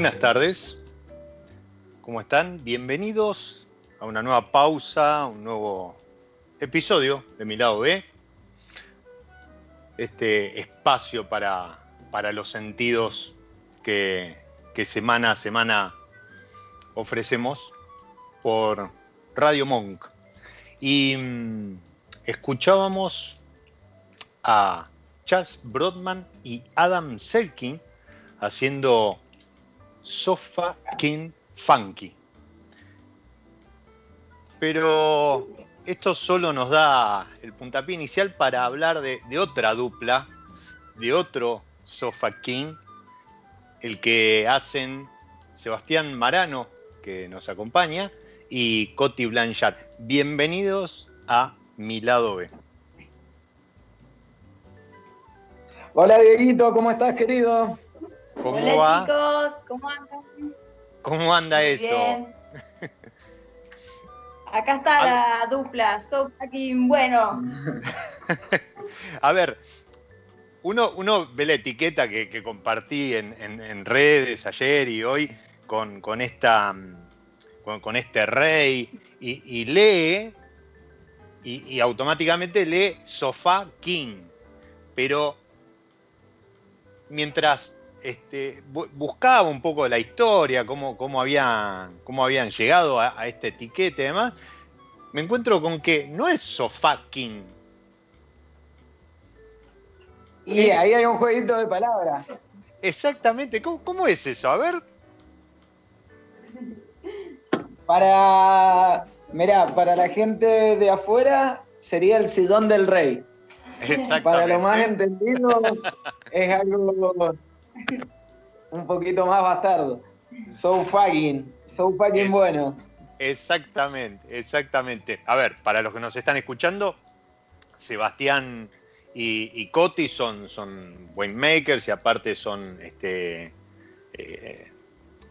Buenas tardes, ¿cómo están? Bienvenidos a una nueva pausa, un nuevo episodio de Mi Lado B. Este espacio para, para los sentidos que, que semana a semana ofrecemos por Radio Monk. Y mm, escuchábamos a Chas Brodman y Adam Selkin haciendo Sofa King Funky. Pero esto solo nos da el puntapié inicial para hablar de, otra dupla, de otro Sofa King, el que hacen Sebastián Marano, que nos acompaña, y Coti Blanchard. Bienvenidos a Mi Lado B. Hola Dieguito, ¿cómo estás querido? ¿Cómo Hola va? chicos, ¿cómo andan? ¿Cómo anda Muy eso? bien. Acá está la dupla, so fucking bueno. A ver, uno, uno ve la etiqueta que, que compartí en, en- en redes ayer y hoy con, con esta, con, con este rey y, y lee y, y automáticamente lee Sofá King. Pero mientras este, bu- buscaba un poco la historia, cómo, cómo, habían, cómo habían llegado a, a este etiquete y demás, me encuentro con que no es Sofá King, Y ahí hay un jueguito de palabras. Exactamente, ¿Cómo, es eso? A ver. Para, mira, para la gente de afuera sería el sillón del rey. Para lo más entendido es algo un poquito más bastardo. So fucking, so fucking bueno. Exactamente, exactamente. A ver, para los que nos están escuchando, Sebastián y, Coti son, son winemakers y aparte son este, eh,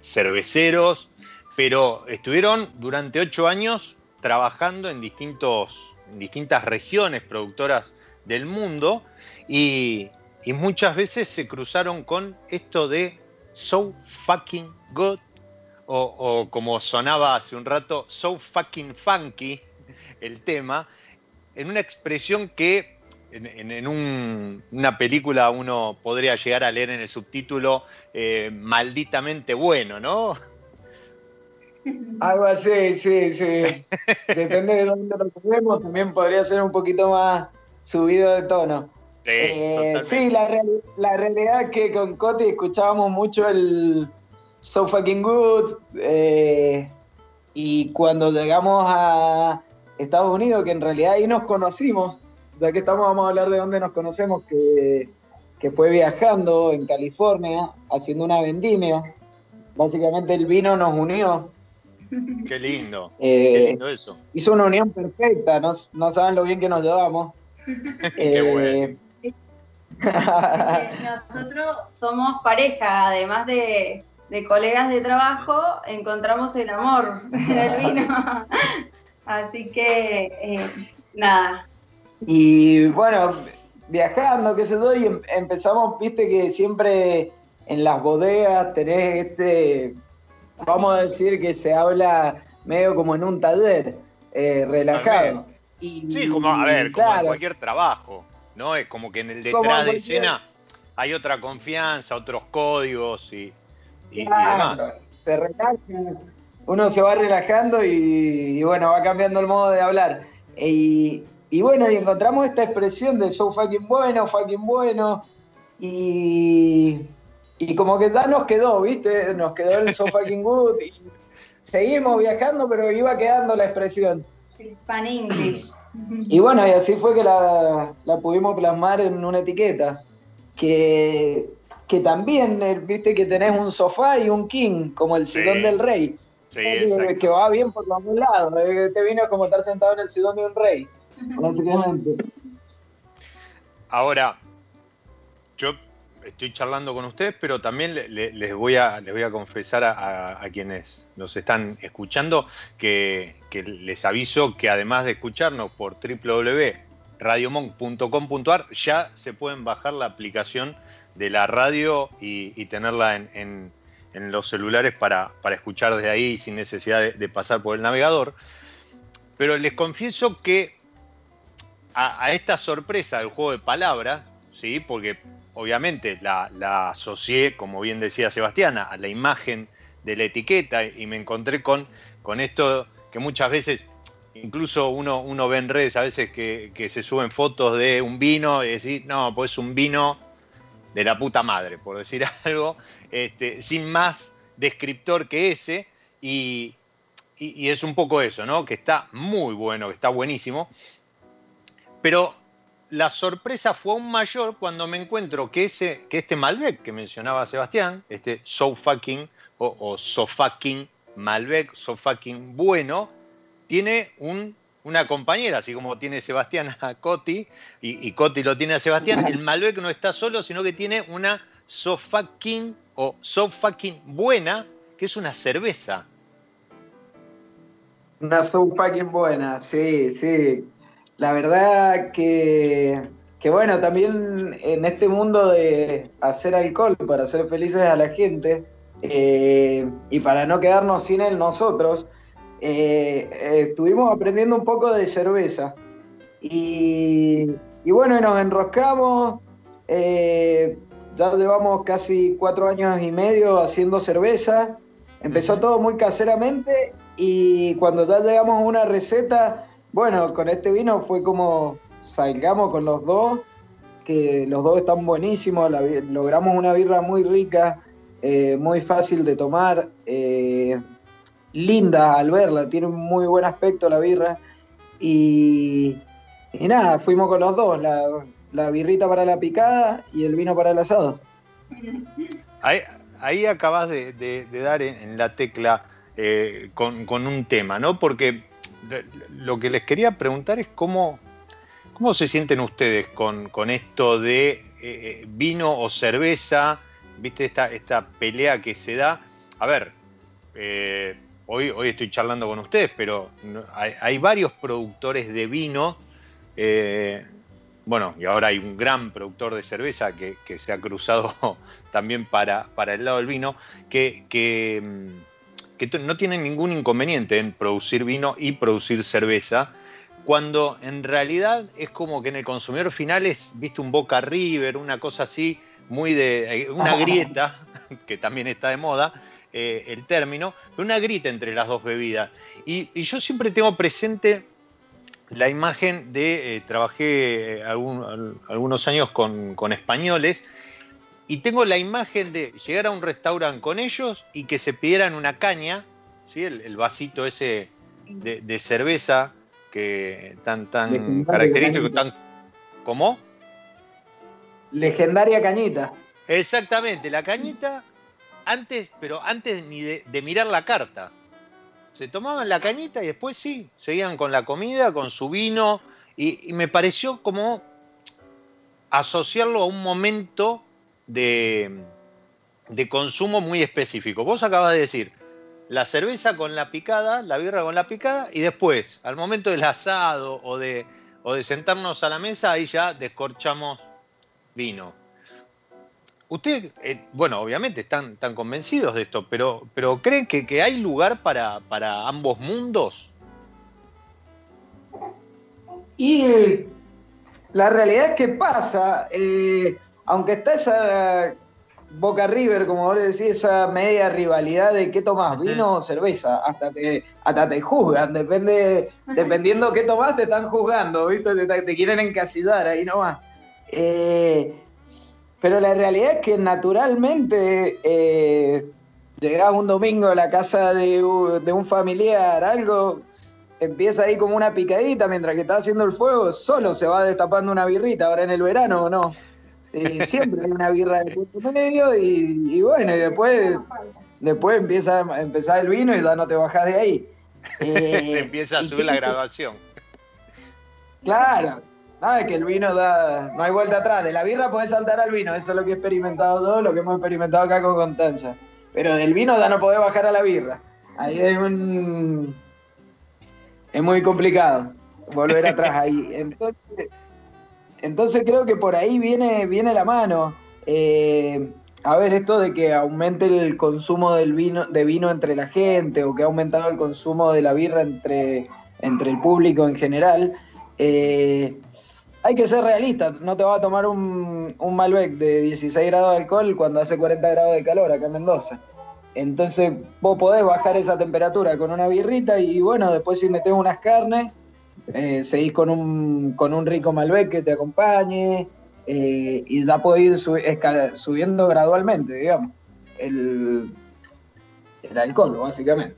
cerveceros, pero estuvieron durante ocho años trabajando en, distintos, distintas regiones productoras del mundo y, y muchas veces se cruzaron con esto de so fucking good o, como sonaba hace un rato, so fucking funky el tema, en una expresión que en, una película uno podría llegar a leer en el subtítulo eh, malditamente bueno, ¿no? Algo así, sí, sí. Depende de dónde lo ponemos, también podría ser un poquito más subido de tono. Sí, eh, la, la realidad es que con Coti escuchábamos mucho el, So Fucking Good. Eh, y cuando llegamos a Estados Unidos, que en realidad ahí nos conocimos, ya que estamos, vamos a hablar de dónde nos conocemos, que, fue viajando en California, haciendo una vendimia. Básicamente el vino nos unió. Qué lindo, qué eh, lindo eso. Hizo una unión perfecta, no, saben lo bien que nos llevamos. qué bueno. Nosotros somos pareja, además de, de colegas de trabajo encontramos el amor en el vino. Así que, eh, nada. Y bueno, viajando, qué sé yo, y em, empezamos, viste que siempre en las bodegas tenés este, vamos a decir que se habla medio como en un taller, eh, relajado. sí, como, a ver, como en cualquier trabajo, ¿no? Es como que en el detrás de escena hay otra confianza, otros códigos y se relaja, uno se va relajando y, bueno, va cambiando el modo de hablar. Y, bueno, y encontramos esta expresión de so fucking bueno, fucking bueno, y, y como que ya nos quedó, ¿viste? Nos quedó el so fucking good. Y seguimos viajando, pero iba quedando la expresión. Pan English. Y bueno, y así fue que la, la pudimos plasmar en una etiqueta. Que que también, eh, viste que tenés un sofá y un king, como el sillón del rey. Sí, que, que va bien por los dos lados. Eh, te vino como estar sentado en el sillón de un rey, básicamente. Ahora, yo estoy charlando con ustedes, pero también les, voy a, les voy a confesar a, quienes nos están escuchando que, que, les aviso que además de escucharnos por www.radiomonk.com.ar ya se pueden bajar la aplicación de la radio y, tenerla en, los celulares para, escuchar desde ahí sin necesidad de, pasar por el navegador. Pero les confieso que a, esta sorpresa del juego de palabras, ¿sí? porque obviamente la, asocié, como bien decía Sebastiana, a la imagen de la etiqueta y me encontré con, con esto que muchas veces incluso uno, uno ve en redes a veces que, se suben fotos de un vino y decir, no, pues es un vino de la puta madre, por decir algo, este, sin más descriptor que ese, y, es un poco eso, ¿no? Que está muy bueno, que está buenísimo, pero la sorpresa fue aún mayor cuando me encuentro que, ese, que este Malbec que mencionaba Sebastián, este So Fucking o, o So Fucking Malbec, So Fucking bueno, tiene un una compañera, así como tiene Sebastián a Coti y, Coti lo tiene a Sebastián, el Malbec no está solo, sino que tiene una So Fucking o So Fucking Buena, que es una cerveza. Una So Fucking Buena, sí, sí. La verdad que, que bueno, también en este mundo de hacer alcohol para hacer felices a la gente eh, y para no quedarnos sin él nosotros, eh, estuvimos aprendiendo un poco de cerveza. Y, bueno, nos enroscamos. Eh, ya llevamos casi cuatro años y medio haciendo cerveza. Empezó todo muy caseramente y cuando ya llegamos a una receta, bueno, con este vino fue como salgamos con los dos, que los dos están buenísimos, logramos una birra muy rica, eh, muy fácil de tomar, eh, linda al verla, tiene un muy buen aspecto la birra. Y, nada, fuimos con los dos, la, birrita para la picada y el vino para el asado. Ahí, acabas de, dar en, la tecla eh, con, un tema, ¿no? Porque lo que les quería preguntar es cómo, cómo se sienten ustedes con, esto de eh, eh, vino o cerveza, viste esta, esta pelea que se da. A ver, hoy, hoy estoy charlando con ustedes, pero hay, varios productores de vino. bueno, y ahora hay un gran productor de cerveza que, se ha cruzado también para, para, el lado del vino, que, que mm, que no tienen ningún inconveniente en producir vino y producir cerveza, cuando en realidad es como que en el consumidor final es, viste, un Boca River, una cosa así, muy de, eh, una grieta, que también está de moda, eh, el término, una grieta entre las dos bebidas. Y, yo siempre tengo presente la imagen de, eh, trabajé algunos años con, con españoles, y tengo la imagen de llegar a un restaurante con ellos y que se pidieran una caña, ¿sí? el, vasito ese de, cerveza que tan, tan característico, tan. ¿Cómo? Legendaria cañita. Exactamente, la cañita antes, pero antes ni de, mirar la carta. Se tomaban la cañita y después sí, seguían con la comida, con su vino, y me pareció como asociarlo a un momento de, consumo muy específico. Vos acabas de decir, la cerveza con la picada, la birra con la picada, y después, al momento del asado o de, o de sentarnos a la mesa, ahí ya descorchamos vino. Ustedes, eh, bueno, obviamente están, tan convencidos de esto, pero, pero ¿creen que, hay lugar para, ambos mundos? Y la realidad es que pasa. Eh, aunque está esa Boca River, como vos decís, esa media rivalidad de qué tomás, vino o cerveza, hasta te, hasta te juzgan, depende, dependiendo qué tomás te están juzgando, ¿viste? Te, quieren encasillar ahí nomás. Eh, pero la realidad es que naturalmente eh, llegás un domingo a la casa de, de, un familiar, algo, empieza ahí como una picadita mientras que está haciendo el fuego, solo se va destapando una birrita, ahora en el verano o no. Siempre hay una birra de punto medio y, bueno, y después, después empieza a empezar el vino y ya no te bajas de ahí. Eh, empieza a subir la graduación. Claro, nada que el vino da, no hay vuelta atrás, de la birra podés saltar al vino, eso es lo que he experimentado todo, lo que hemos experimentado acá con Constanza. Pero del vino ya no podés bajar a la birra. Ahí es un es muy complicado volver atrás ahí. Entonces, entonces creo que por ahí viene, viene la mano. Eh, a ver, esto de que aumente el consumo del vino, de vino entre la gente o que ha aumentado el consumo de la birra entre, entre el público en general, eh, hay que ser realista. No te va a tomar un, un Malbec de 16 grados de alcohol cuando hace 40 grados de calor acá en Mendoza. Entonces vos podés bajar esa temperatura con una birrita y bueno, después si metés unas carnes, eh, seguís con un, con un rico Malbec que te acompañe eh, y da puede ir subiendo gradualmente, digamos, el, el alcohol, básicamente.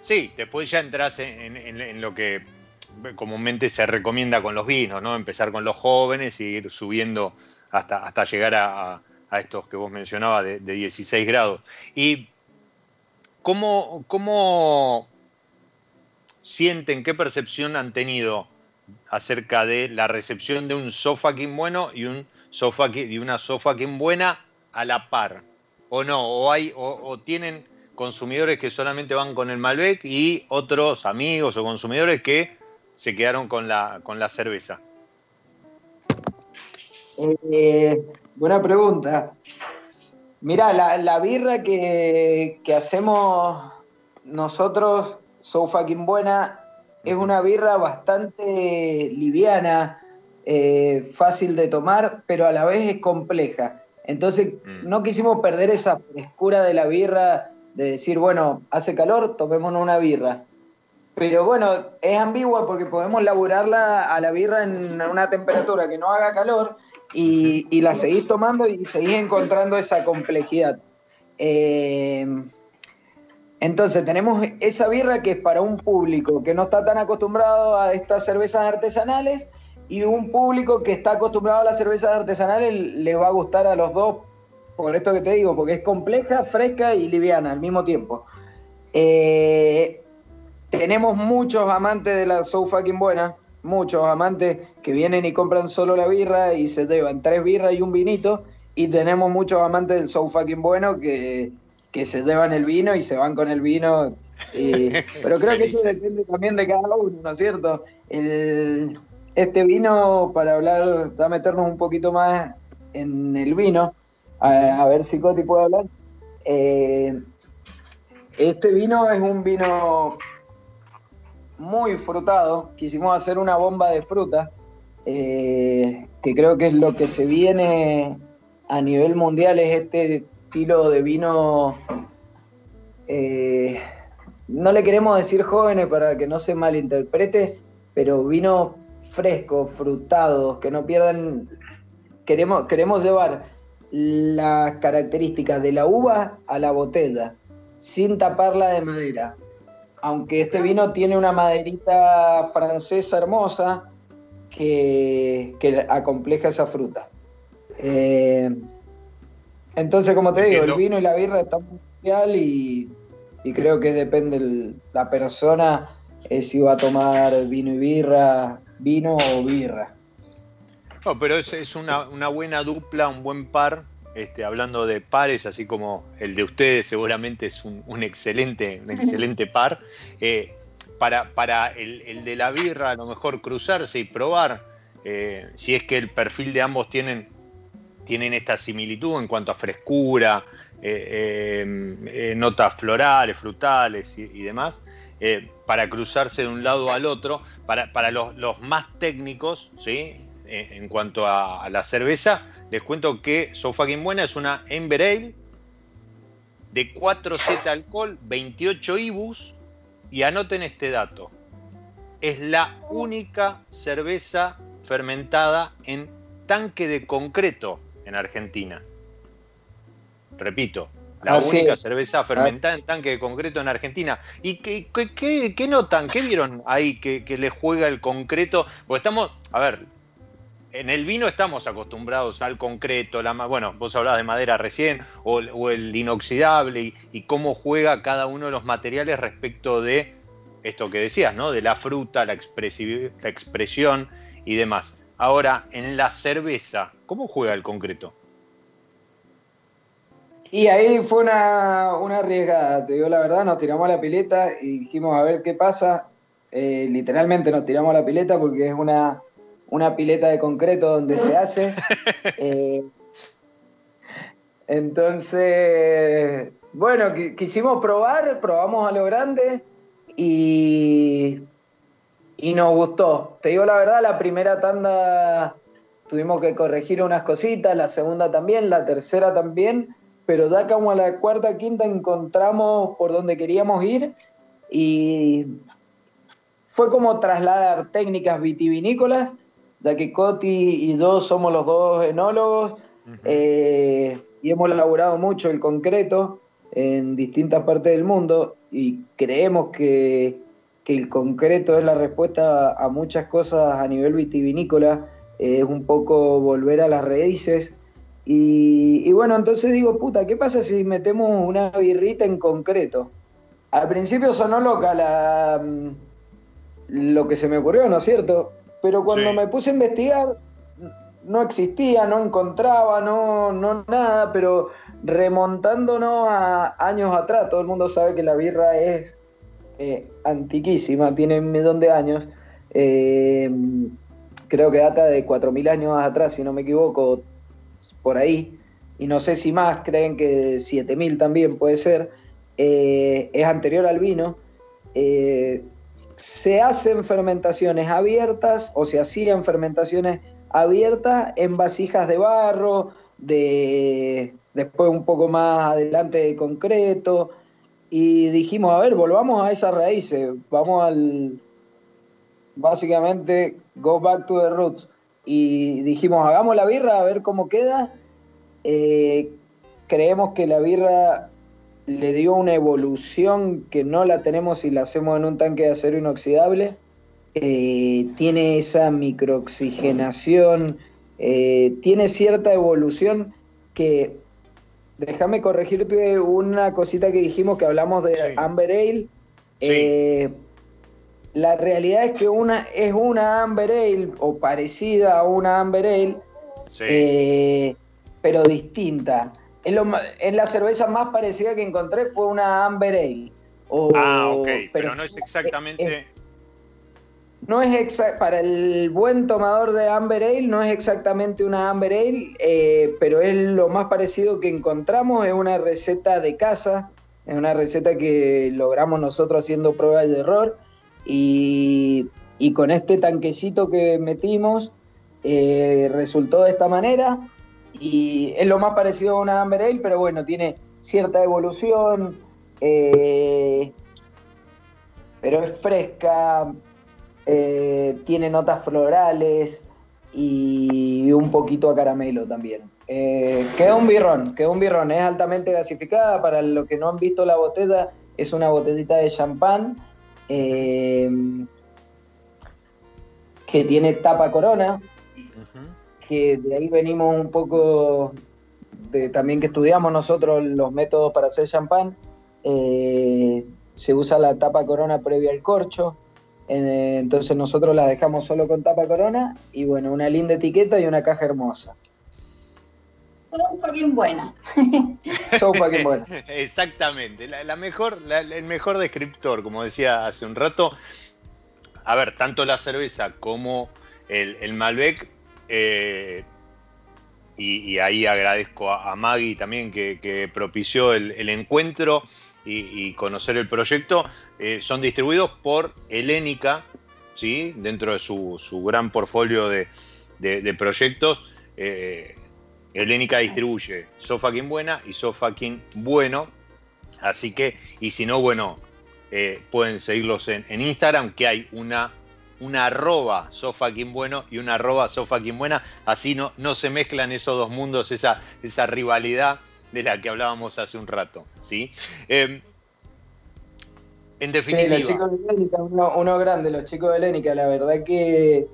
Sí, después ya entras en, lo que comúnmente se recomienda con los vinos, ¿no? Empezar con los jóvenes y ir subiendo hasta, hasta llegar a, estos que vos mencionabas de, de 16 grados. ¿Y cómo, cómo sienten, qué percepción han tenido acerca de la recepción de un sofaking bueno y un y una sofaking buena a la par? ¿O no? ¿O, hay, o, tienen consumidores que solamente van con el Malbec y otros amigos o consumidores que se quedaron con la, con la cerveza? Eh, buena pregunta. Mira, la, birra que, que, hacemos nosotros So Fucking Buena es una birra bastante liviana, eh, fácil de tomar, pero a la vez es compleja. Entonces mm. no quisimos perder esa frescura de la birra, de decir, bueno, hace calor, tomémonos una birra. Pero bueno, es ambigua porque podemos laburarla a la birra en una temperatura que no haga calor y, la seguís tomando y seguís encontrando esa complejidad. Eh, entonces tenemos esa birra que es para un público que no está tan acostumbrado a estas cervezas artesanales y un público que está acostumbrado a las cervezas artesanales le va a gustar a los dos, por esto que te digo, porque es compleja, fresca y liviana al mismo tiempo. Eh, tenemos muchos amantes de la So Fucking Buena, muchos amantes que vienen y compran solo la birra y se llevan tres birras y un vinito, y tenemos muchos amantes del So Fucking Bueno que, se llevan el vino y se van con el vino. pero creo que eso depende también de cada uno, ¿no es cierto? este vino, para hablar, a meternos un poquito más en el vino, a, ver si Coti puede hablar. Eh, este vino es un vino muy frutado. Quisimos hacer una bomba de fruta, eh, que creo que es lo que se viene a nivel mundial, es este estilo de vino. Eh, no le queremos decir jóvenes para que no se malinterprete, pero vino frescos, frutados, que no pierdan. Queremos, queremos llevar las características de la uva a la botella, sin taparla de madera aunque este vino tiene una maderita francesa hermosa que, acompleja esa fruta. Eh, entonces, como te digo, el vino y la birra están mundial y, y creo que depende de la persona eh, si va a tomar vino y birra, vino o birra. No, pero es, es una, una buena dupla, un buen par este, hablando de pares, así como el de ustedes seguramente es un, excelente, un excelente par. Eh, para, para el, de la birra, a lo mejor cruzarse y probar eh, si es que el perfil de ambos tienen, tienen esta similitud en cuanto a frescura, eh, notas florales, frutales y, demás. para cruzarse de un lado al otro, para, para los, los, más técnicos, ¿sí? en cuanto a, la cerveza, les cuento que So Fucking Buena es una Ember Ale de 4,7 alcohol, 28 IBUs. Y anoten este dato: es la única cerveza fermentada en tanque de concreto en Argentina. Repito, la única cerveza fermentada en tanque de concreto en Argentina. ¿Y qué, qué, notan? ¿Qué vieron ahí que, que le juega el concreto? Porque estamos, a ver, en el vino estamos acostumbrados al concreto, la, bueno, vos hablabas de madera recién, o, el inoxidable y, cómo juega cada uno de los materiales respecto de esto que decías, ¿no? De la fruta, la, la expresión y demás. Ahora, en la cerveza, ¿cómo juega el concreto? Y ahí fue una, una arriesgada, te digo la verdad, nos tiramos a la pileta y dijimos a ver qué pasa. Eh, literalmente nos tiramos a la pileta porque es una, una pileta de concreto donde se hace. Eh, entonces, bueno, quisimos probar, probamos a lo grande y, y nos gustó. Te digo la verdad, la primera tanda tuvimos que corregir unas cositas, la segunda también, la tercera también, pero da como a la cuarta, quinta encontramos por donde queríamos ir y fue como trasladar técnicas vitivinícolas ya que Coti y yo somos los dos enólogos eh, y hemos elaborado mucho el concreto en distintas partes del mundo y creemos que, el concreto es la respuesta a, muchas cosas a nivel vitivinícola, es un poco volver a las raíces. Y, y, bueno, entonces digo, puta, ¿qué pasa si metemos una birrita en concreto? Al principio sonó loca la, mm, lo que se me ocurrió, ¿no es cierto? Pero cuando me puse a investigar, no existía, no encontraba, no, no nada, pero remontándonos a años atrás, todo el mundo sabe que la birra es eh, antiquísima, tiene un millón de años. Eh, creo que data de 4.000 años atrás, si no me equivoco, por ahí. Y no sé si más, creen que 7.000 también puede ser. Eh, es anterior al vino se hacen fermentaciones abiertas o se hacían fermentaciones abiertas en vasijas de barro, de, después un poco más adelante de concreto, y dijimos, a ver, volvamos a esas raíces, vamos al, básicamente, go back to the roots. y dijimos, hagamos la birra a ver cómo queda. Eh, creemos que la birra le dio una evolución que no la tenemos si la hacemos en un tanque de acero inoxidable. Eh, tiene esa microoxigenación, eh, tiene cierta evolución que, déjame corregirte una cosita que dijimos que hablamos de Amber Ale. Eh, la realidad es que una es una Amber Ale o parecida a una Amber Ale, pero distinta en, la cerveza más parecida que encontré fue una Amber Ale. ah, ok, pero, no es exactamente... no es para el buen tomador de Amber Ale, no es exactamente una Amber Ale, eh, pero es lo más parecido que encontramos, es una receta de casa, es una receta que logramos nosotros haciendo pruebas de error y, con este tanquecito que metimos eh, resultó de esta manera y es lo más parecido a una Amber Ale, pero bueno, tiene cierta evolución, eh, pero es fresca, eh, tiene notas florales y un poquito a caramelo también. Eh, queda un birrón, queda un birrón, es altamente gasificada, para los que no han visto la botella, es una botellita de champán que tiene tapa corona, que de ahí venimos un poco de, también que estudiamos nosotros los métodos para hacer champán. Eh, se usa la tapa corona previa al corcho. Eh, entonces nosotros la dejamos solo con tapa corona y bueno, una linda etiqueta y una caja hermosa. So fucking buena. So fucking buena. Exactamente. La, mejor, el mejor descriptor, como decía hace un rato. A ver, tanto la cerveza como el, el Malbec eh, y, ahí agradezco a, Maggie también que, propició el, encuentro y, conocer el proyecto. Eh, son distribuidos por Helénica, ¿sí? dentro de su, gran portfolio de, proyectos. Eh, Helénica distribuye So Buena y So Bueno. Así que, y si no, bueno, pueden seguirlos en, Instagram, que hay una una arroba bueno y una arroba buena, así no, no se mezclan esos dos mundos, esa, esa rivalidad de la que hablábamos hace un rato. ¿sí? Em, en definitiva. los chicos de Lénica, uno, grande, los chicos de Lénica, la verdad que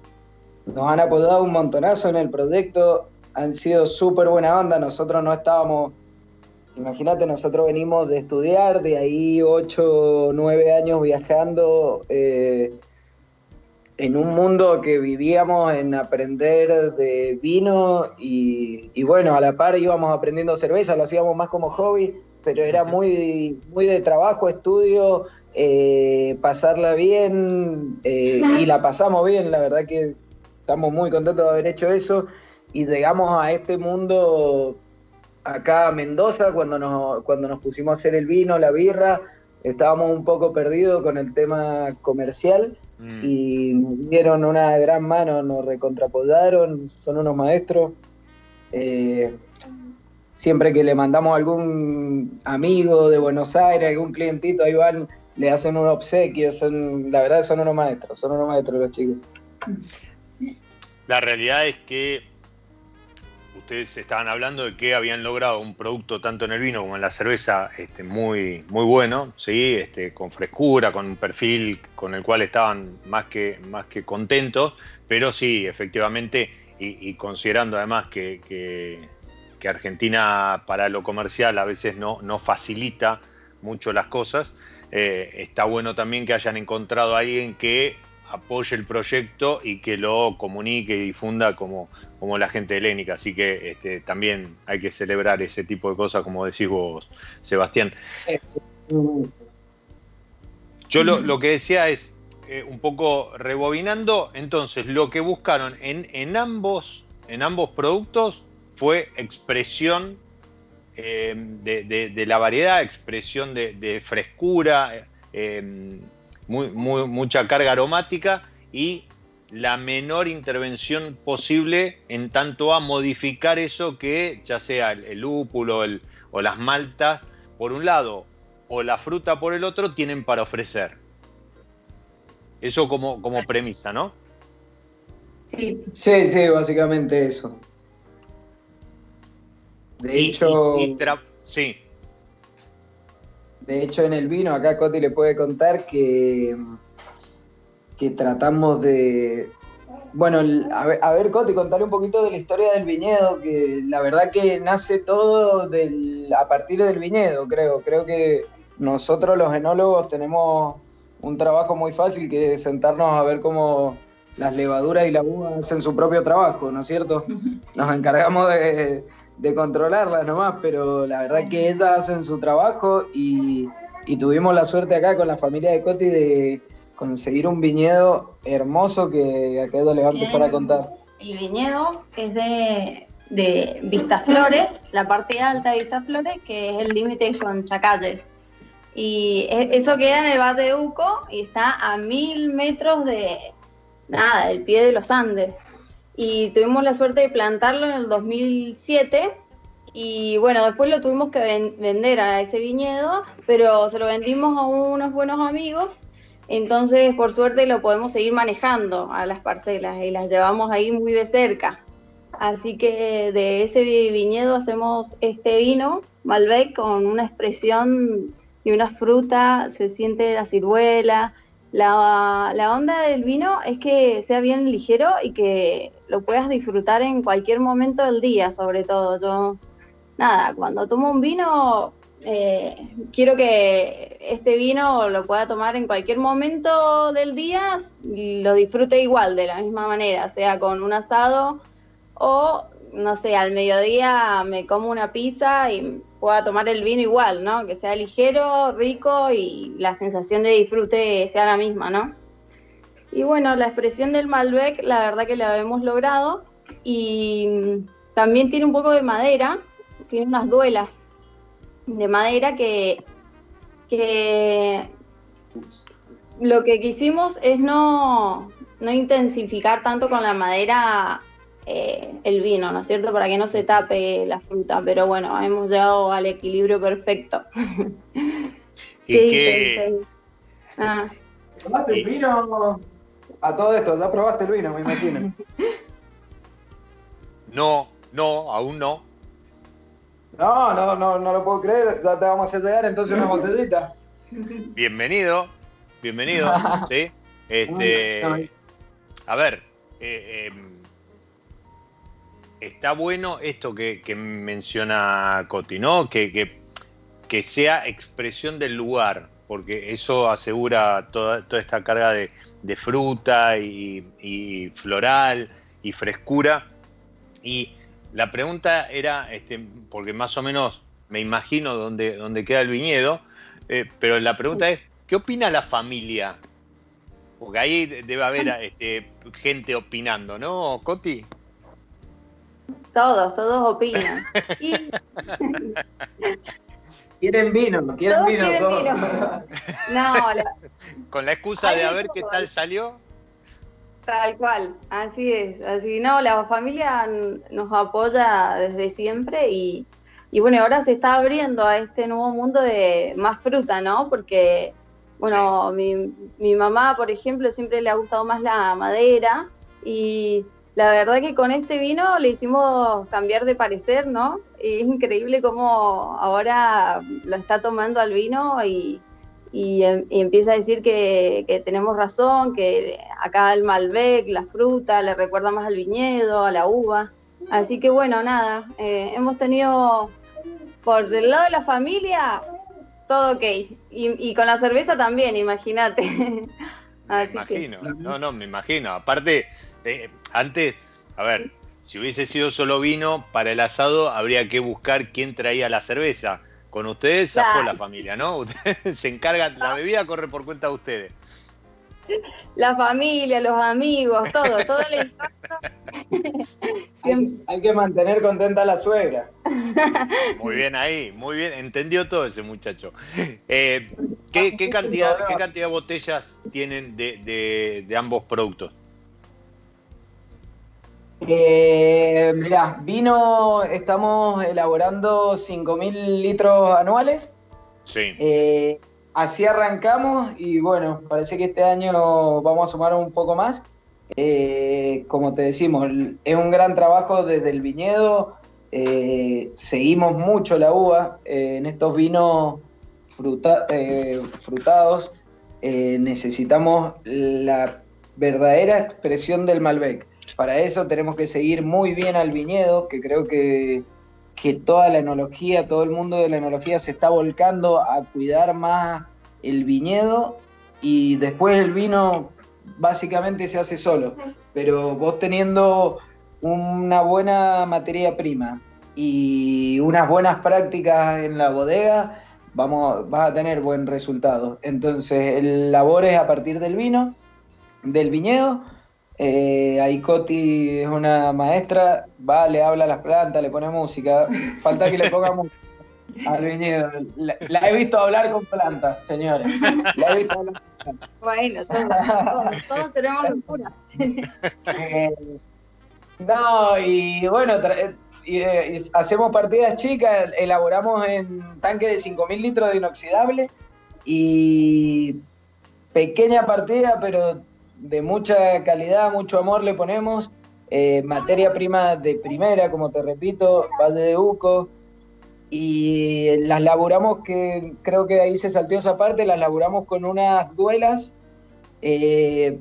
nos han apoyado un montonazo en el proyecto, han sido súper buena onda, nosotros no estábamos, imagínate, nosotros venimos de estudiar, de ahí 8, 9 años viajando. Eh, en un mundo que vivíamos en aprender de vino y, bueno, a la par íbamos aprendiendo cerveza, lo hacíamos más como hobby, pero era muy, muy de trabajo, estudio, eh, pasarla bien eh, y la pasamos bien, la verdad que estamos muy contentos de haber hecho eso y llegamos a este mundo acá a Mendoza cuando nos, cuando nos pusimos a hacer el vino, la birra, estábamos un poco perdidos con el tema comercial Mm. y nos dieron una gran mano, nos recontrapodaron, son unos maestros. Eh, siempre que le mandamos algún amigo de Buenos Aires, algún clientito, ahí van, le hacen un obsequio, son, la verdad son unos maestros, son unos maestros los chicos. La realidad es que ustedes estaban hablando de que habían logrado un producto tanto en el vino como en la cerveza este, muy, muy bueno, ¿sí? este, con frescura, con un perfil con el cual estaban más que, más que contentos, pero sí, efectivamente, y, considerando además que, Argentina para lo comercial a veces no, no facilita mucho las cosas, eh, está bueno también que hayan encontrado a alguien que apoye el proyecto y que lo comunique y difunda como, como la gente helénica. Así que este, también hay que celebrar ese tipo de cosas, como decís vos, Sebastián. Yo lo, que decía es, eh, un poco rebobinando, entonces lo que buscaron en, en, ambos, en ambos productos fue expresión eh, de, la variedad, expresión de, frescura. Eh, mucha carga aromática y la menor intervención posible en tanto a modificar eso que ya sea el, lúpulo o las maltas por un lado o la fruta por el otro tienen para ofrecer. Eso como, como premisa, ¿no? Sí, sí, sí básicamente eso. De hecho, sí. De hecho, en el vino, acá Coti le puede contar que, que tratamos de. Bueno, a ver, a ver, Coti, contarle un poquito de la historia del viñedo, que la verdad que nace todo del, a partir del viñedo, creo. Creo que nosotros los enólogos tenemos un trabajo muy fácil que es sentarnos a ver cómo las levaduras y la uva hacen su propio trabajo, ¿no es cierto? Nos encargamos de, de controlarlas nomás, pero la verdad que ellas hacen su trabajo y, tuvimos la suerte acá con la familia de Coti de conseguir un viñedo hermoso que acá le va a empezar a contar. El viñedo es de, de Vistaflores, la parte alta de Vistaflores, que es el límite con Chacalles. Y e, eso queda en el Valle de Uco y está a mil metros de nada, del pie de los Andes y tuvimos la suerte de plantarlo en el 2007 y bueno, después lo tuvimos que vender a ese viñedo, pero se lo vendimos a unos buenos amigos, entonces por suerte lo podemos seguir manejando a las parcelas y las llevamos ahí muy de cerca. Así que de ese viñedo hacemos este vino, Malbec, con una expresión y una fruta, se siente la ciruela, la, la, onda del vino es que sea bien ligero y que lo puedas disfrutar en cualquier momento del día, sobre todo. Yo, nada, cuando tomo un vino, eh, quiero que este vino lo pueda tomar en cualquier momento del día y lo disfrute igual, de la misma manera, sea con un asado o, no sé, al mediodía me como una pizza y pueda tomar el vino igual, ¿no? Que sea ligero, rico y la sensación de disfrute sea la misma, ¿no? Y bueno, la expresión del Malbec, la verdad que la hemos logrado y también tiene un poco de madera, tiene unas duelas de madera que, que lo que quisimos es no, no intensificar tanto con la madera eh, el vino, ¿no es cierto? Para que no se tape la fruta, pero bueno, hemos llegado al equilibrio perfecto. ¿Y qué? Ah. ¿Probaste el vino? A todo esto, ya probaste el vino, me imagino. No, no, aún no. No, no, no, no lo puedo creer. Ya te vamos a hacer llegar entonces una botellita. Bienvenido, bienvenido, ¿sí? Este, a ver, eh, eh está bueno esto que, menciona Coti, ¿no? Que, que, sea expresión del lugar, porque eso asegura toda, toda esta carga de, fruta y, floral y frescura. Y la pregunta era, este, porque más o menos me imagino dónde, dónde queda el viñedo, eh, pero la pregunta es, ¿qué opina la familia? Porque ahí debe haber este, gente opinando, ¿no, Coti? Todos, todos opinan. Quieren vino, quieren vino. No, con la excusa de a ver qué tal salió. Tal cual, así es, así. No, la familia nos apoya desde siempre y, y bueno, ahora se está abriendo a este nuevo mundo de más fruta, ¿no? Porque, bueno, mi, mi mamá, por ejemplo, siempre le ha gustado más la madera y la verdad que con este vino le hicimos cambiar de parecer, ¿no? Y es increíble cómo ahora lo está tomando al vino y, em, empieza a decir que, tenemos razón, que acá el Malbec, la fruta, le recuerda más al viñedo, a la uva. Así que bueno, nada, eh, hemos tenido por el lado de la familia todo ok. Y, con la cerveza también, imagínate. me imagino, no, no, me imagino. Aparte, eh, antes, a ver, si hubiese sido solo vino, para el asado habría que buscar quién traía la cerveza. Con ustedes zafó la familia, ¿no? Ustedes se encargan, la bebida corre por cuenta de ustedes. La familia, los amigos, todo, todo el impacto. hay, que mantener contenta a la suegra. Muy bien ahí, muy bien, entendió todo ese muchacho. Eh, ¿qué, cantidad, ¿Qué cantidad de botellas tienen de ambos productos? Eh, mira, vino, estamos elaborando 5.000 litros anuales. Sí. Eh, así arrancamos y bueno, parece que este año vamos a sumar un poco más. eh, como te decimos, es un gran trabajo desde el viñedo. Eh, seguimos mucho la uva en estos vinos frutados. necesitamos la verdadera expresión del Malbec. Para eso tenemos que seguir muy bien al viñedo, que creo que, que toda la enología, todo el mundo de la enología se está volcando a cuidar más el viñedo y después el vino básicamente se hace solo. Pero vos teniendo una buena materia prima y unas buenas prácticas en la bodega, vamos, vas a tener buen resultado. Entonces, el labor es a partir del vino, del viñedo. Eh, ahí Coti es una maestra, va, le habla a las plantas, le pone música. Falta que le ponga música al viñedo. La, he visto hablar con plantas, señores. La he visto hablar con plantas. Bueno, todos, todos, tenemos locura. Eh, no, y bueno, eh, y, hacemos partidas chicas, elaboramos en tanque de 5.000 litros de inoxidable y pequeña partida, pero de mucha calidad, mucho amor le ponemos. Eh, materia prima de primera, como te repito, Valle de Uco. Y las laburamos, que creo que ahí se salteó esa parte, las laburamos con unas duelas, eh,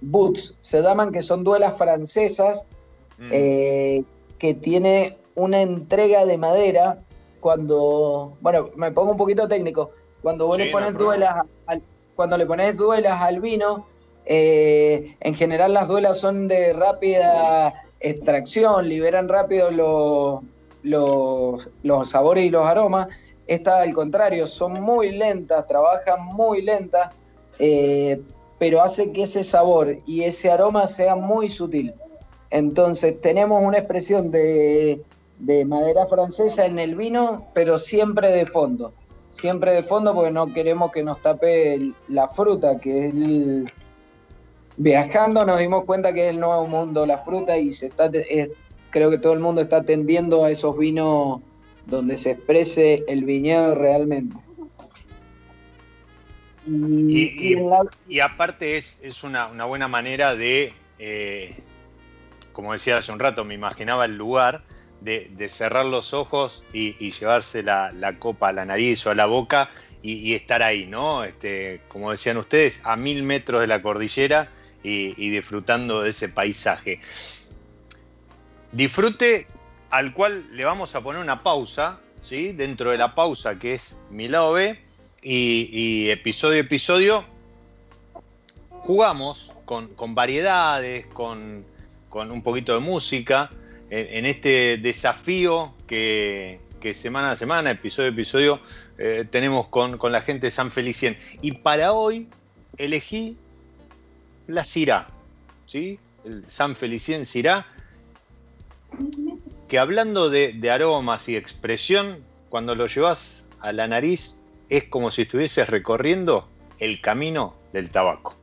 boots, se llaman, que son duelas francesas, mm. eh, que tiene una entrega de madera cuando, bueno, me pongo un poquito técnico, cuando vos le pones duelas, cuando le pones duelas al vino, eh, en general las duelas son de rápida extracción, liberan rápido los, sabores y los aromas. Estas al contrario, son muy lentas, trabajan muy lentas, eh, pero hace que ese sabor y ese aroma sea muy sutil. Entonces tenemos una expresión de, de madera francesa en el vino, pero siempre de fondo. Siempre de fondo porque no queremos que nos tape la fruta, que es el, viajando nos dimos cuenta que es el nuevo mundo la fruta y se está creo que todo el mundo está tendiendo a esos vinos donde se exprese el viñedo realmente. Y, aparte es, es una, buena manera de, eh, como decía hace un rato, me imaginaba el lugar de, cerrar los ojos y, llevarse la, copa a la nariz o a la boca y, estar ahí, ¿no? Este, como decían ustedes, a mil metros de la cordillera y, disfrutando de ese paisaje. Disfrute al cual le vamos a poner una pausa, ¿sí? dentro de la pausa que es mi lado B, y, episodio a episodio jugamos con, variedades, con, un poquito de música, en, este desafío que, semana a semana, episodio a episodio, eh, tenemos con, con, la gente de San Felicien. Y para hoy elegí la Cirá, ¿sí? el San Felicien Cirá, que hablando de, de, aromas y expresión, cuando lo llevas a la nariz es como si estuvieses recorriendo el camino del tabaco.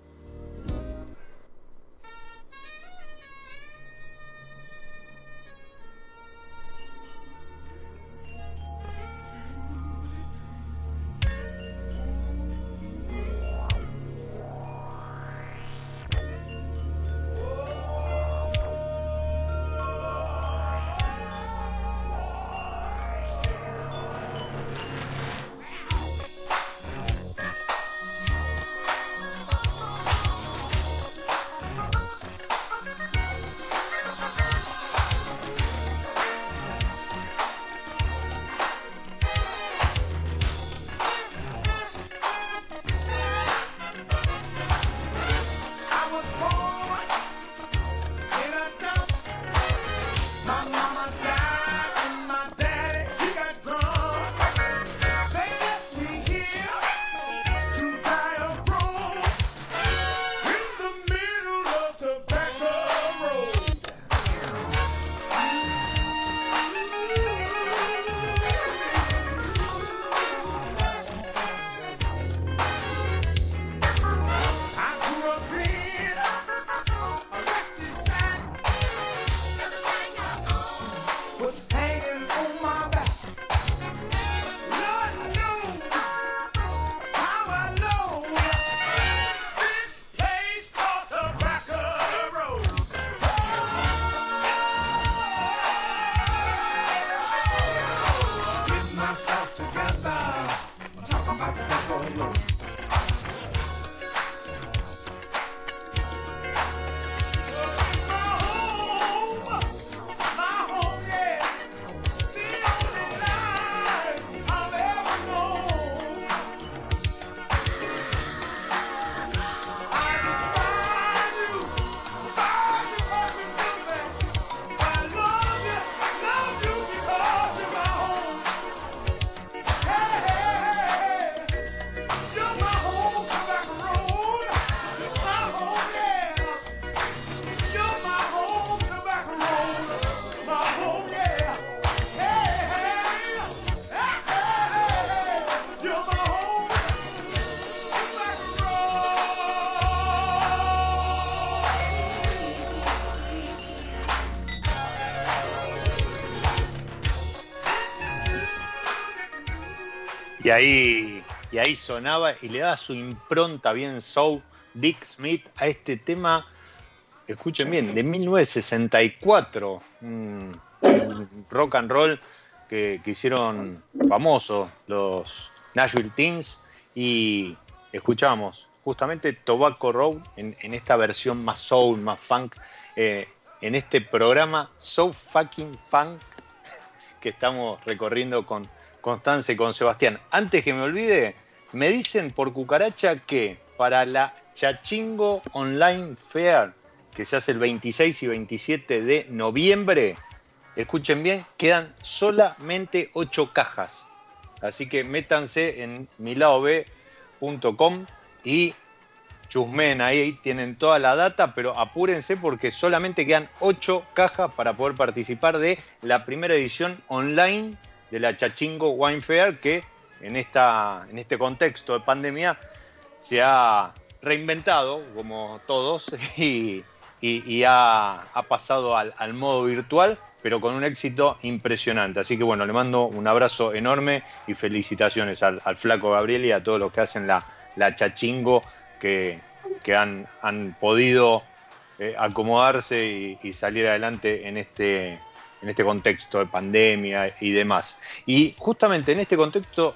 Y ahí, y ahí sonaba y le daba su impronta bien soul Dick Smith a este tema, escuchen bien, de 1964, un, rock and roll que, hicieron famosos los Nashville Teens y escuchamos justamente Tobacco Road en, esta versión más soul, más funk, eh, en este programa So Fucking Funk que estamos recorriendo con Constance con Sebastián. Antes que me olvide, me dicen por cucaracha que para la Chachingo Online Fair, que se hace el 26 y 27 de noviembre, escuchen bien, quedan solamente 8 cajas. Así que métanse en miladob.com y chusmen ahí, tienen toda la data, pero apúrense porque solamente quedan 8 cajas para poder participar de la primera edición online de la Chachingo Wine Fair que en, esta, en este contexto de pandemia se ha reinventado, como todos, y, ha, pasado al, modo virtual, pero con un éxito impresionante. Así que bueno, le mando un abrazo enorme y felicitaciones al, flaco Gabriel y a todos los que hacen la, la chachingo que, han, han, podido eh, acomodarse y, salir adelante en este, en este contexto de pandemia y demás. Y justamente en este contexto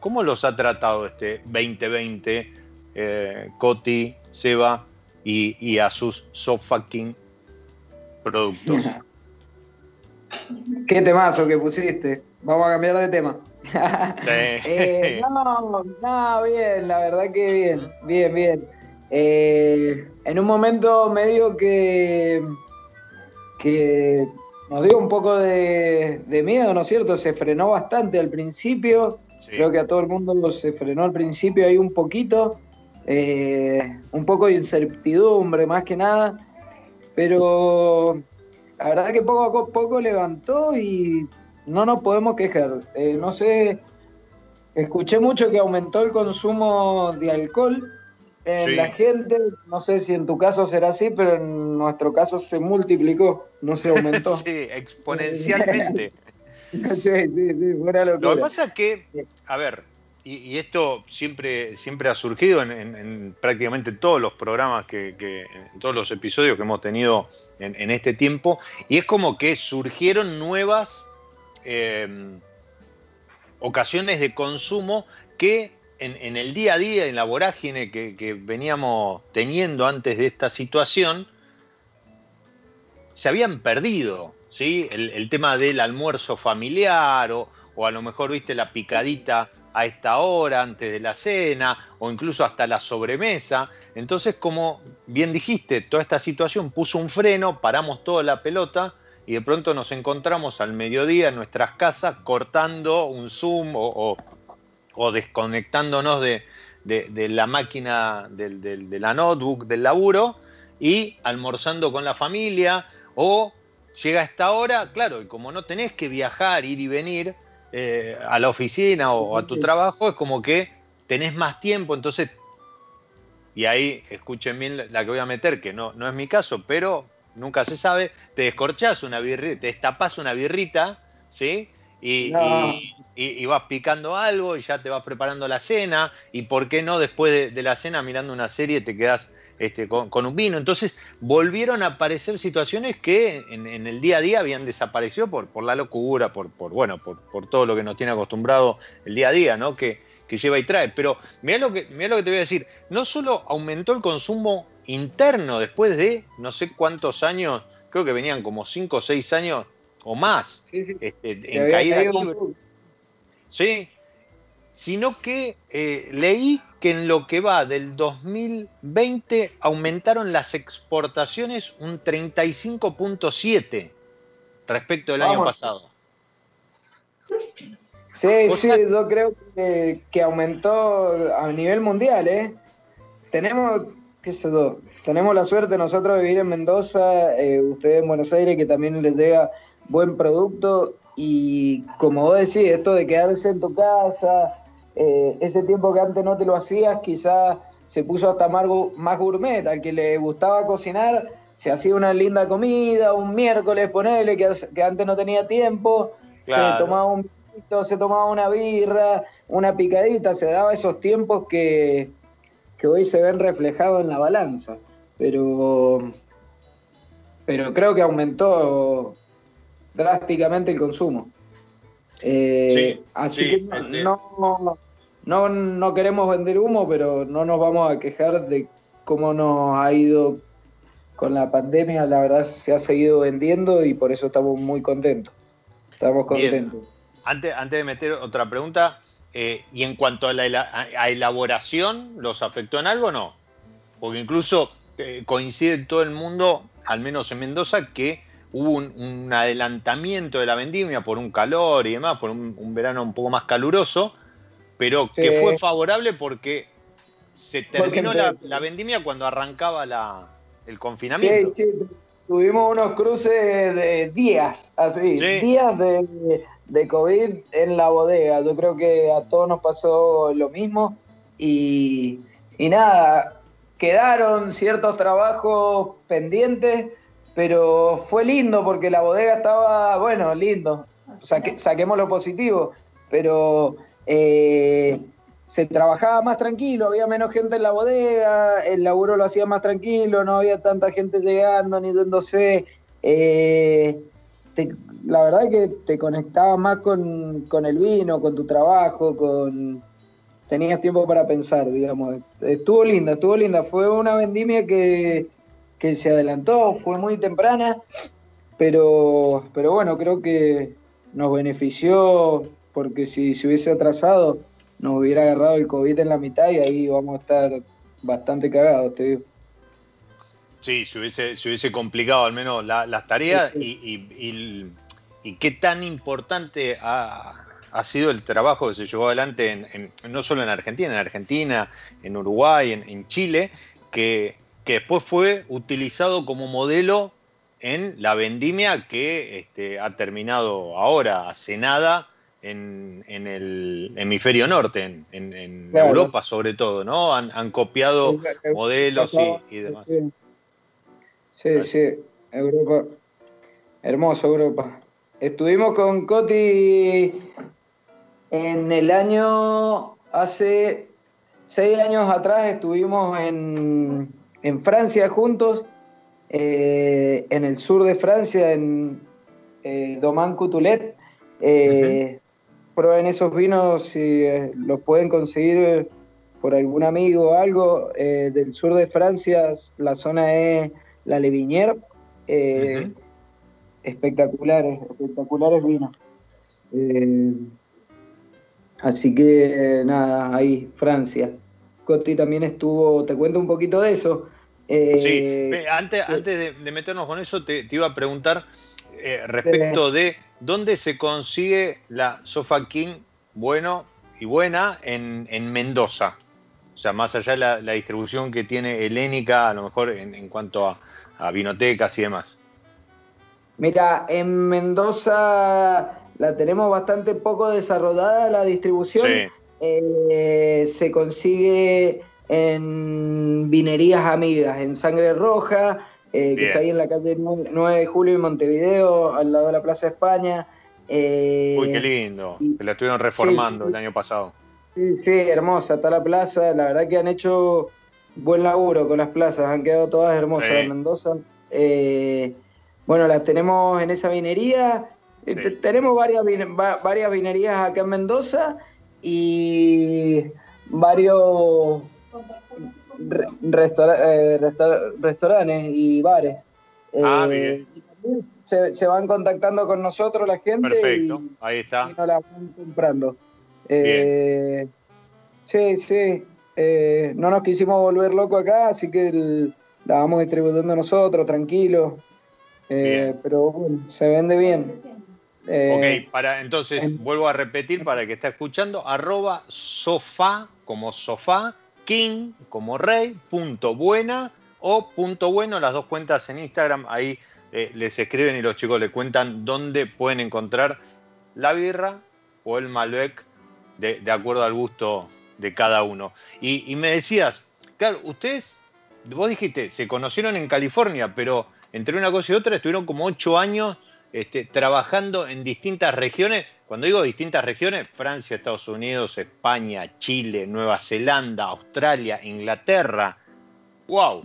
¿Cómo los ha tratado este 2020 eh, Coti, Seba y, a sus so fucking productos? Qué temazo que pusiste. Vamos a cambiar de tema. Sí. Eh, no, no, bien, la verdad que bien, bien, bien. Eh, en un momento medio que, que nos dio un poco de, de, miedo, ¿no es cierto? Se frenó bastante al principio, Creo que a todo el mundo se frenó al principio ahí un poquito, eh, un poco de incertidumbre más que nada, pero la verdad que poco a poco levantó y no nos podemos quejar. Eh, no sé, escuché mucho que aumentó el consumo de alcohol en la gente, no sé si en tu caso será así, pero en nuestro caso se multiplicó, no se aumentó. sí, exponencialmente. lo que pasa es que, a ver, y, esto siempre, siempre ha surgido en, prácticamente todos los programas, que, en todos los episodios que hemos tenido en, este tiempo, y es como que surgieron nuevas em, ocasiones de consumo que en, el día a día, en la vorágine que veníamos teniendo antes de esta situación, se habían perdido. ¿sí? El, tema del almuerzo familiar o, a lo mejor, viste, la picadita a esta hora antes de la cena o incluso hasta la sobremesa. Entonces, como bien dijiste, toda esta situación puso un freno, paramos toda la pelota y de pronto nos encontramos al mediodía en nuestras casas cortando un Zoom o, desconectándonos de, la máquina, de la notebook, del laburo y almorzando con la familia o llega a esta hora, claro, y como no tenés que viajar, ir y venir eh, a la oficina o, a tu trabajo, es como que tenés más tiempo, entonces, y ahí escuchen bien la que voy a meter, que no, no es mi caso, pero nunca se sabe, te descorchás una birrita, te destapás una birrita, ¿sí? Y, vas picando algo y ya te vas preparando la cena, y por qué no después de, la cena mirando una serie te quedas este, con, un vino. Entonces volvieron a aparecer situaciones que en, el día a día habían desaparecido por, por la locura, por, por bueno, por, todo lo que nos tiene acostumbrado el día a día, ¿no? Que, lleva y trae. Pero mira lo, que, lo que te voy a decir, no solo aumentó el consumo interno después de no sé cuántos años, creo que venían como 5 o 6 años o más este, en caída libre. Sí, sino que eh, leí que en lo que va del 2020 aumentaron las exportaciones un 35.7 respecto del año pasado. Sí, sí, yo creo que, aumentó a nivel mundial, ¿eh? Tenemos, qué sé yo, tenemos la suerte nosotros de vivir en Mendoza, eh, ustedes en Buenos Aires, que también les llega buen producto y como vos decís, esto de quedarse en tu casa, eh, ese tiempo que antes no te lo hacías, quizás se puso hasta más, más gourmet, al que le gustaba cocinar, se hacía una linda comida, un miércoles, ponele, que, que antes no tenía tiempo, se tomaba un se tomaba una birra, una picadita, se daba esos tiempos que, que hoy se ven reflejados en la balanza. Pero, pero creo que aumentó drásticamente el consumo. Eh, así que no, no, no, queremos vender humo, pero no nos vamos a quejar de cómo nos ha ido con la pandemia. La verdad se ha seguido vendiendo y por eso estamos muy contentos. Estamos contentos. Antes, antes de meter otra pregunta, eh, y en cuanto a la elaboración, ¿los afectó en algo o no? Porque incluso eh, coincide todo el mundo, al menos en Mendoza, que hubo un, adelantamiento de la vendimia por un calor y demás, por un, verano un poco más caluroso, pero que fue favorable porque se terminó la, vendimia cuando arrancaba la, el confinamiento. Sí, sí, tuvimos unos cruces de días, así, días de, de COVID en la bodega. Yo creo que a todos nos pasó lo mismo y, y nada, quedaron ciertos trabajos pendientes pero fue lindo porque la bodega estaba, bueno, lindo, saquemos lo positivo, pero eh, se trabajaba más tranquilo, había menos gente en la bodega, el laburo lo hacía más tranquilo, no había tanta gente llegando ni yéndose. Eh, la verdad es que te conectabas más con, con, el vino, con tu trabajo, con tenías tiempo para pensar, digamos. Estuvo linda, estuvo linda. Fue una vendimia que, que se adelantó, fue muy temprana, pero, pero bueno, creo que nos benefició porque si se hubiese atrasado nos hubiera agarrado el COVID en la mitad y ahí vamos a estar bastante cagados, te digo. Sí, se hubiese, se hubiese complicado al menos las tareas Y, qué tan importante ha, sido el trabajo que se llevó adelante no solo en Argentina, en Argentina, en Uruguay, en Chile, que, que después fue utilizado como modelo en la vendimia que este, ha terminado ahora, hace nada, en, el hemisferio norte, en, Europa sobre todo, ¿no? Han, copiado modelos y, demás. Sí, sí, Europa. Hermoso Europa. Estuvimos con Coti en el año, hace seis años atrás estuvimos en, en Francia juntos, eh, en el sur de Francia, en eh, Domain Coutulet. Eh, Prueben esos vinos si eh, los pueden conseguir por algún amigo o algo. del sur de Francia, la zona es la Levinière. Espectaculares, espectaculares vinos. así que nada, ahí, Francia. Coti también estuvo, te cuento un poquito de eso. Eh, sí, antes, antes de, meternos con eso, te, iba a preguntar eh, respecto de dónde se consigue la Sofa King bueno y buena en, Mendoza. O sea, más allá de la, distribución que tiene Helénica, a lo mejor en, cuanto a, a vinotecas y demás. Mira, en Mendoza la tenemos bastante poco desarrollada la distribución. Sí. Eh, se consigue en Vinerías Amigas, en Sangre Roja, eh, que está ahí en la calle 9 de Julio en Montevideo, al lado de la Plaza España. Eh, Uy, qué lindo, que la estuvieron reformando el año pasado. Sí, sí, hermosa, está la plaza, la verdad que han hecho buen laburo con las plazas, han quedado todas hermosas en Mendoza. bueno, las tenemos en esa vinería, tenemos varias, varias vinerías acá en Mendoza y varios eh, restaurantes y bares. Ah, eh, se, van contactando con nosotros la gente. Perfecto, ahí está. Y nos la van comprando. Eh, sí, sí. no nos quisimos volver locos acá, así que la vamos distribuyendo nosotros, tranquilo. pero bueno, se vende bien. Eh, ok, para, entonces vuelvo a repetir para el que está escuchando, arroba sofá como sofá, king como rey, punto buena o punto bueno, las dos cuentas en Instagram, ahí eh, les escriben y los chicos les cuentan dónde pueden encontrar la birra o el Malbec de, acuerdo al gusto de cada uno. Y, y me decías, claro, ustedes, vos dijiste, se conocieron en California, pero entre una cosa y otra estuvieron como ocho años este, trabajando en distintas regiones. Cuando digo distintas regiones, Francia, Estados Unidos, España, Chile, Nueva Zelanda, Australia, Inglaterra. ¡Wow!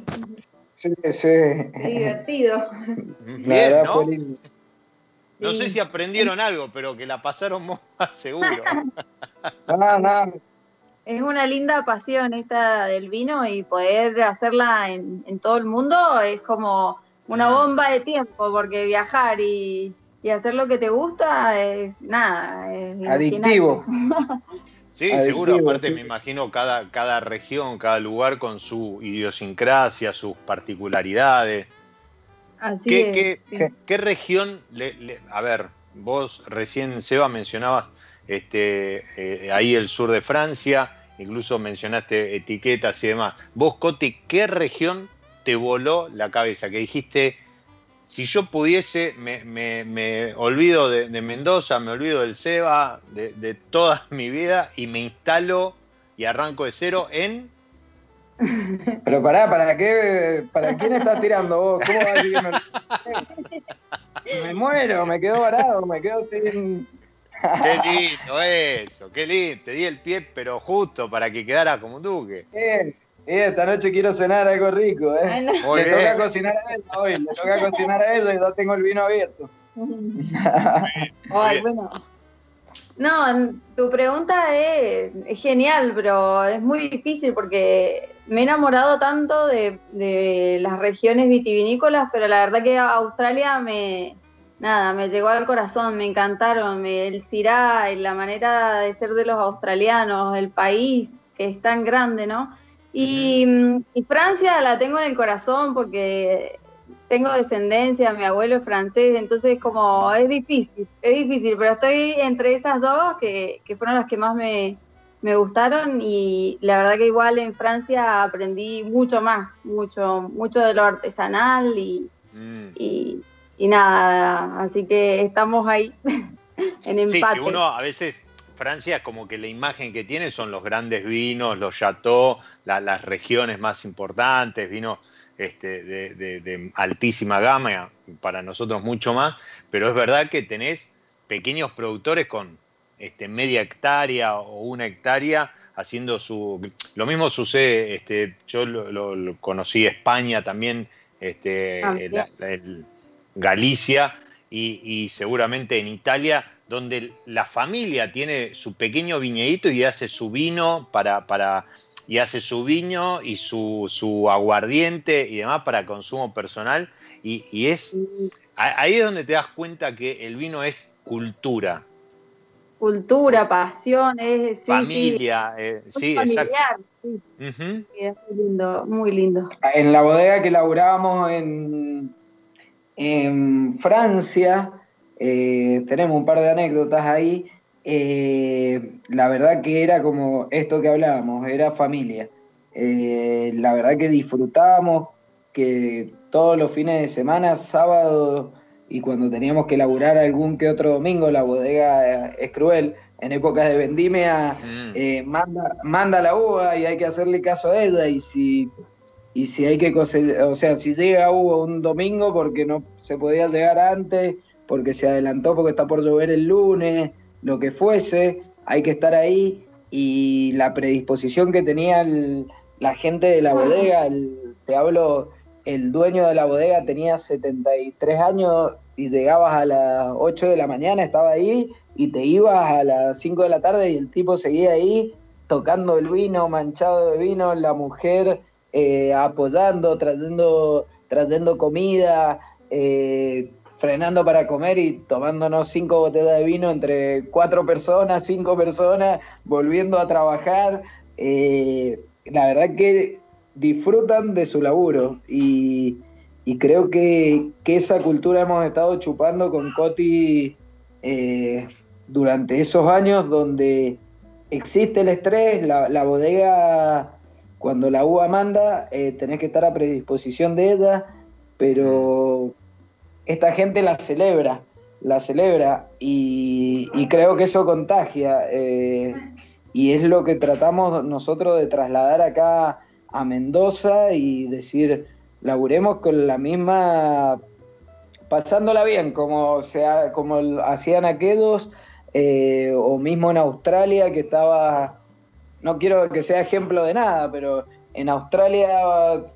Sí, sí. divertido. Bien, ¿no? No sé si aprendieron algo, pero que la pasaron más seguro. no, no. Es una linda pasión esta del vino y poder hacerla en, todo el mundo es como una bomba de tiempo, porque viajar y, hacer lo que te gusta es nada. Es Adictivo. Sí, seguro, aparte me imagino cada, cada región, cada lugar con su idiosincrasia, sus particularidades. Así ¿Qué, qué, región, a ver, vos recién, Seba, mencionabas este, eh, ahí el sur de Francia, incluso mencionaste etiquetas y demás. Vos, Coti, ¿qué región te voló la cabeza? Que dijiste, si yo pudiese, me, olvido de, Mendoza, me olvido del Seba, de, toda mi vida y me instalo y arranco de cero en... Pero pará, ¿para qué? ¿Para quién estás tirando vos? ¿Cómo vas a decir que me... me muero, me quedo varado, me quedo sin... Qué lindo eso, qué lindo. Te di el pie, pero justo para que quedara como un duque. Bien, esta noche quiero cenar algo rico, ¿eh? le toca cocinar a ella hoy, le toca cocinar a ella y ya tengo el vino abierto. Ay, bueno. No, tu pregunta es, genial, pero es muy difícil porque me he enamorado tanto de, de las regiones vitivinícolas, pero la verdad que Australia me, nada, me llegó al corazón, me encantaron, el Cirá, la manera de ser de los australianos, el país que es tan grande, ¿no? Y, Francia la tengo en el corazón porque tengo descendencia, mi abuelo es francés, entonces como es difícil, es difícil, pero estoy entre esas dos que, fueron las que más me, gustaron y la verdad que igual en Francia aprendí mucho más, mucho, mucho de lo artesanal y, mm. y y nada, así que estamos ahí en empate. Sí, que uno a veces, Francia como que la imagen que tiene son los grandes vinos, los chateaux, las regiones más importantes, vinos este, de, altísima gama, para nosotros mucho más, pero es verdad que tenés pequeños productores con este, media hectárea o una hectárea haciendo su... Lo mismo sucede, este, yo lo, conocí España también, este, ah, el, Galicia y, seguramente en Italia, donde la familia tiene su pequeño viñedito y hace su vino para, para y hace su vino y su, su, aguardiente y demás para consumo personal. Y, es ahí es donde te das cuenta que el vino es cultura. Cultura, pasión, es familia, eh, sí, exacto. Sí. es muy lindo, muy lindo. En la bodega que laburábamos en, en Francia, eh, tenemos un par de anécdotas ahí. Eh, la verdad que era como esto que hablábamos, era familia. Eh, la verdad que disfrutábamos que todos los fines de semana, sábado y cuando teníamos que laburar algún que otro domingo, la bodega es cruel. En épocas de vendimia, mm. manda, manda la uva y hay que hacerle caso a ella. Y si y si hay que o sea, si llega hubo un domingo porque no se podía llegar antes, porque se adelantó porque está por llover el lunes, lo que fuese, hay que estar ahí. Y la predisposición que tenía la gente de la bodega, te hablo, el dueño de la bodega tenía 73 años y llegabas a las 8 de la mañana, estaba ahí y te ibas a las 5 de la tarde y el tipo seguía ahí tocando el vino, manchado de vino, la mujer eh, apoyando, trayendo, trayendo comida, eh, frenando para comer y tomándonos cinco botellas de vino entre cuatro personas, cinco personas, volviendo a trabajar. Eh, la verdad que disfrutan de su laburo y, creo que, esa cultura hemos estado chupando con Coti durante esos años donde existe el estrés, la, la bodega cuando la uva manda, eh, tenés que estar a predisposición de ella, pero esta gente la celebra, la celebra y, creo que eso contagia. Eh, y es lo que tratamos nosotros de trasladar acá a Mendoza y decir, laburemos con la misma pasándola bien, como, sea, como hacían aquellos, eh, o mismo en Australia, que estaba, no quiero que sea ejemplo de nada, pero en Australia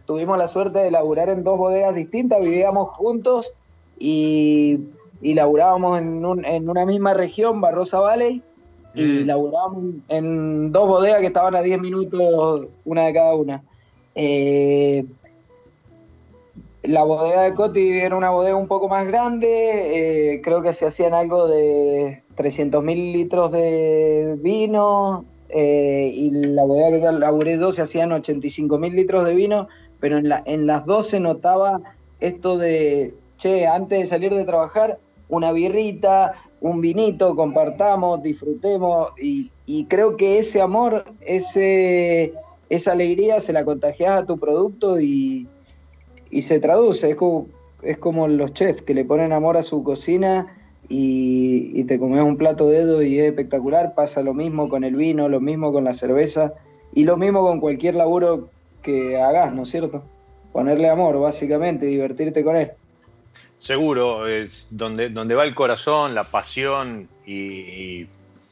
tuvimos la suerte de laburar en dos bodegas distintas, vivíamos juntos y, y laburábamos en, en una misma región, Barrosa Valley, y mm. laburábamos en dos bodegas que estaban a 10 minutos una de cada una. Eh, la bodega de Coti era una bodega un poco más grande, eh, creo que se hacían algo de 300 mil litros de vino, eh, y la bodega que laburé yo se hacían 85 mil litros de vino, pero en, la, en las dos se notaba esto de, che, antes de salir de trabajar, una birrita, un vinito, compartamos, disfrutemos, y, y creo que ese amor, ese, esa alegría se la contagias a tu producto y y se traduce, es como, es como los chefs que le ponen amor a su cocina y, te comes un plato de dedo y es espectacular, pasa lo mismo con el vino, lo mismo con la cerveza y lo mismo con cualquier laburo que hagas, ¿no es cierto? Ponerle amor, básicamente, divertirte con él. Seguro, es donde, donde va el corazón, la pasión y,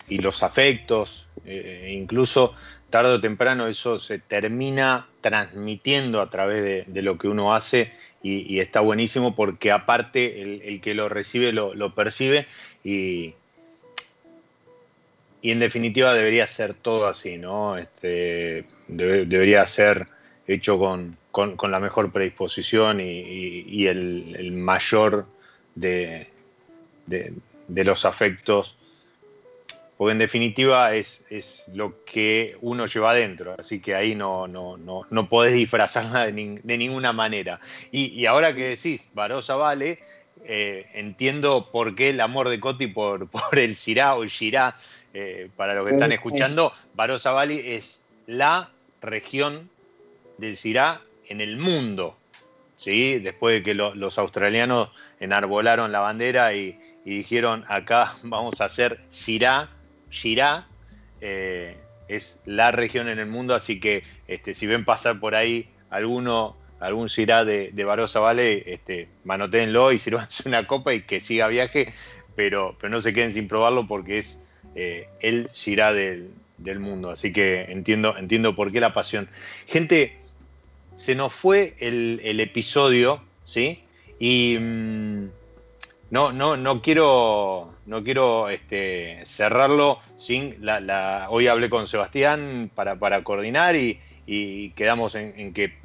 los afectos, eh, incluso tarde o temprano eso se termina transmitiendo a través de, lo que uno hace y, está buenísimo porque aparte el, que lo recibe lo, percibe y, y, en definitiva debería ser todo así, ¿no? Este, debería ser hecho con, la mejor predisposición y, el, mayor de, de los afectos porque en definitiva es, lo que uno lleva adentro, así que ahí no, no, no, no podés disfrazarla de, ninguna manera. Y, ahora que decís, Barosa Vale, eh, entiendo por qué el amor de Coti por, por el Sirá o el Shirá, eh, para los que están escuchando, Barosa Vale es la región del Sirá en el mundo. ¿sí? Después de que los australianos enarbolaron la bandera y, dijeron acá vamos a hacer Sirá, Girá eh, es la región en el mundo, así que este, si ven pasar por ahí alguno, algún Girá de, de Barosa Vale, este, manotéenlo y sirvanse una copa y que siga viaje, pero, pero no se queden sin probarlo porque es eh, el Girá del, mundo. Así que entiendo, entiendo por qué la pasión. Gente, se nos fue el, episodio, ¿sí? Y mm, no, no, no quiero no quiero este, cerrarlo sin la, Hoy hablé con Sebastián para, coordinar y, quedamos en, que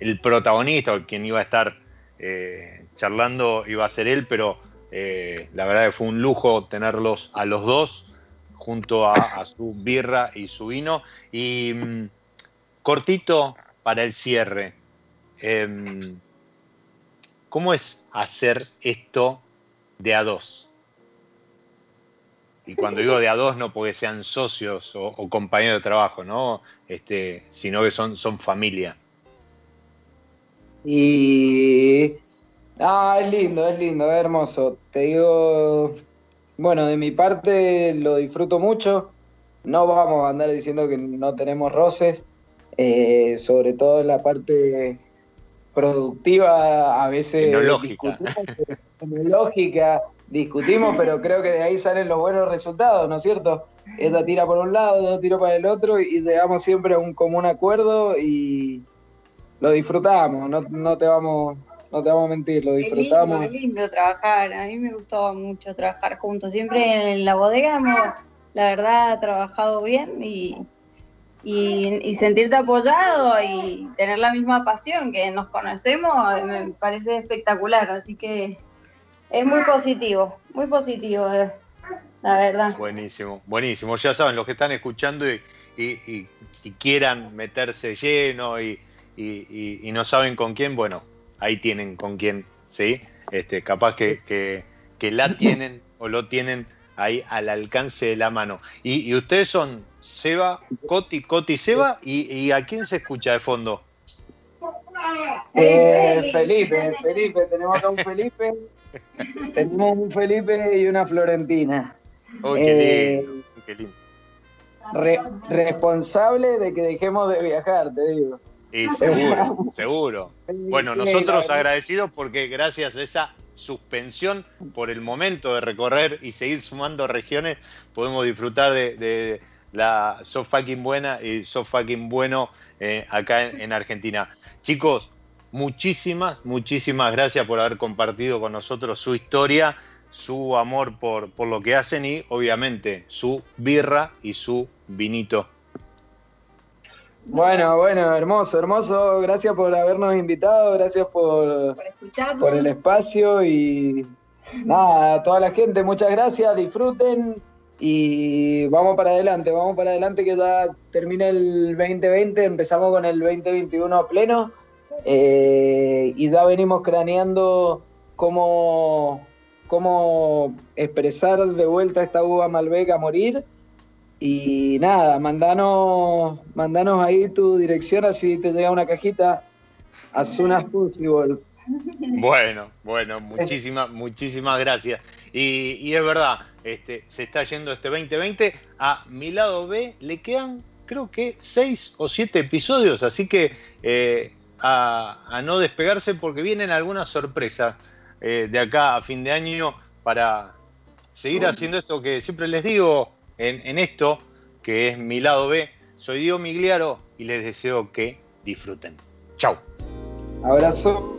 el, protagonista o quien iba a estar eh, charlando iba a ser él, pero eh, la verdad que fue un lujo tenerlos a los dos junto a, su birra y su vino. Y mm, cortito para el cierre. Em, ¿Cómo es hacer esto de a dos? Y cuando digo de a dos, no porque sean socios o, compañeros de trabajo, ¿no? Este, sino que son, son familia. Y. Ah, es lindo, es lindo, es hermoso. Te digo. Bueno, de mi parte lo disfruto mucho. No vamos a andar diciendo que no tenemos roces. Eh, sobre todo en la parte productiva, a veces Tecnológica. tecnológica discutimos, pero creo que de ahí salen los buenos resultados, ¿no es cierto? Esta tira por un lado, dos tiro para el otro y llegamos siempre a un común acuerdo y lo disfrutamos, no, te vamos no te vamos a mentir, lo disfrutamos. Es lindo, lindo trabajar, a mí me gustaba mucho trabajar juntos, siempre en la bodega hemos, la verdad, trabajado bien y, y, sentirte apoyado y tener la misma pasión que nos conocemos me parece espectacular, así que es muy positivo, muy positivo, eh, la verdad. Buenísimo, buenísimo. Ya saben, los que están escuchando y, quieran meterse lleno y, no saben con quién, bueno, ahí tienen con quién, ¿sí? Este, capaz que, que, la tienen o lo tienen ahí al alcance de la mano. Y, ustedes son Seba, Coti, Coti, Seba, y, ¿a quién se escucha de fondo? Eh, Felipe, Felipe, tenemos a un Felipe tenemos un Felipe y una Florentina. Oh, qué lindo, eh, qué lindo. responsable de que dejemos de viajar, te digo. Y seguro, seguro. Bueno, nosotros agradecidos porque gracias a esa suspensión por el momento de recorrer y seguir sumando regiones, podemos disfrutar de, la So Fucking Buena y So Fucking Bueno eh, acá en, Argentina. Chicos, muchísimas, muchísimas gracias por haber compartido con nosotros su historia, su amor por, por lo que hacen y obviamente su birra y su vinito. Bueno, bueno, hermoso, hermoso. Gracias por habernos invitado, gracias por, por, por el espacio y nada, a toda la gente, muchas gracias, disfruten y vamos para adelante, vamos para adelante que ya termina el 2020, empezamos con el 2021 a pleno eh, y ya venimos craneando cómo, cómo expresar de vuelta esta uva Malbec a morir y nada, mandanos, mandanos ahí tu dirección así te llega una cajita as soon as possible. Bueno, bueno, muchísimas, muchísimas gracias. Y, es verdad, este, se está yendo este 2020. A mi lado B le quedan, creo que, seis o siete episodios, así que eh, a, no despegarse porque vienen algunas sorpresas eh, de acá a fin de año para seguir haciendo esto que siempre les digo, en, esto, que es mi lado B. Soy Diego Migliaro y les deseo que disfruten. Chau. Abrazo.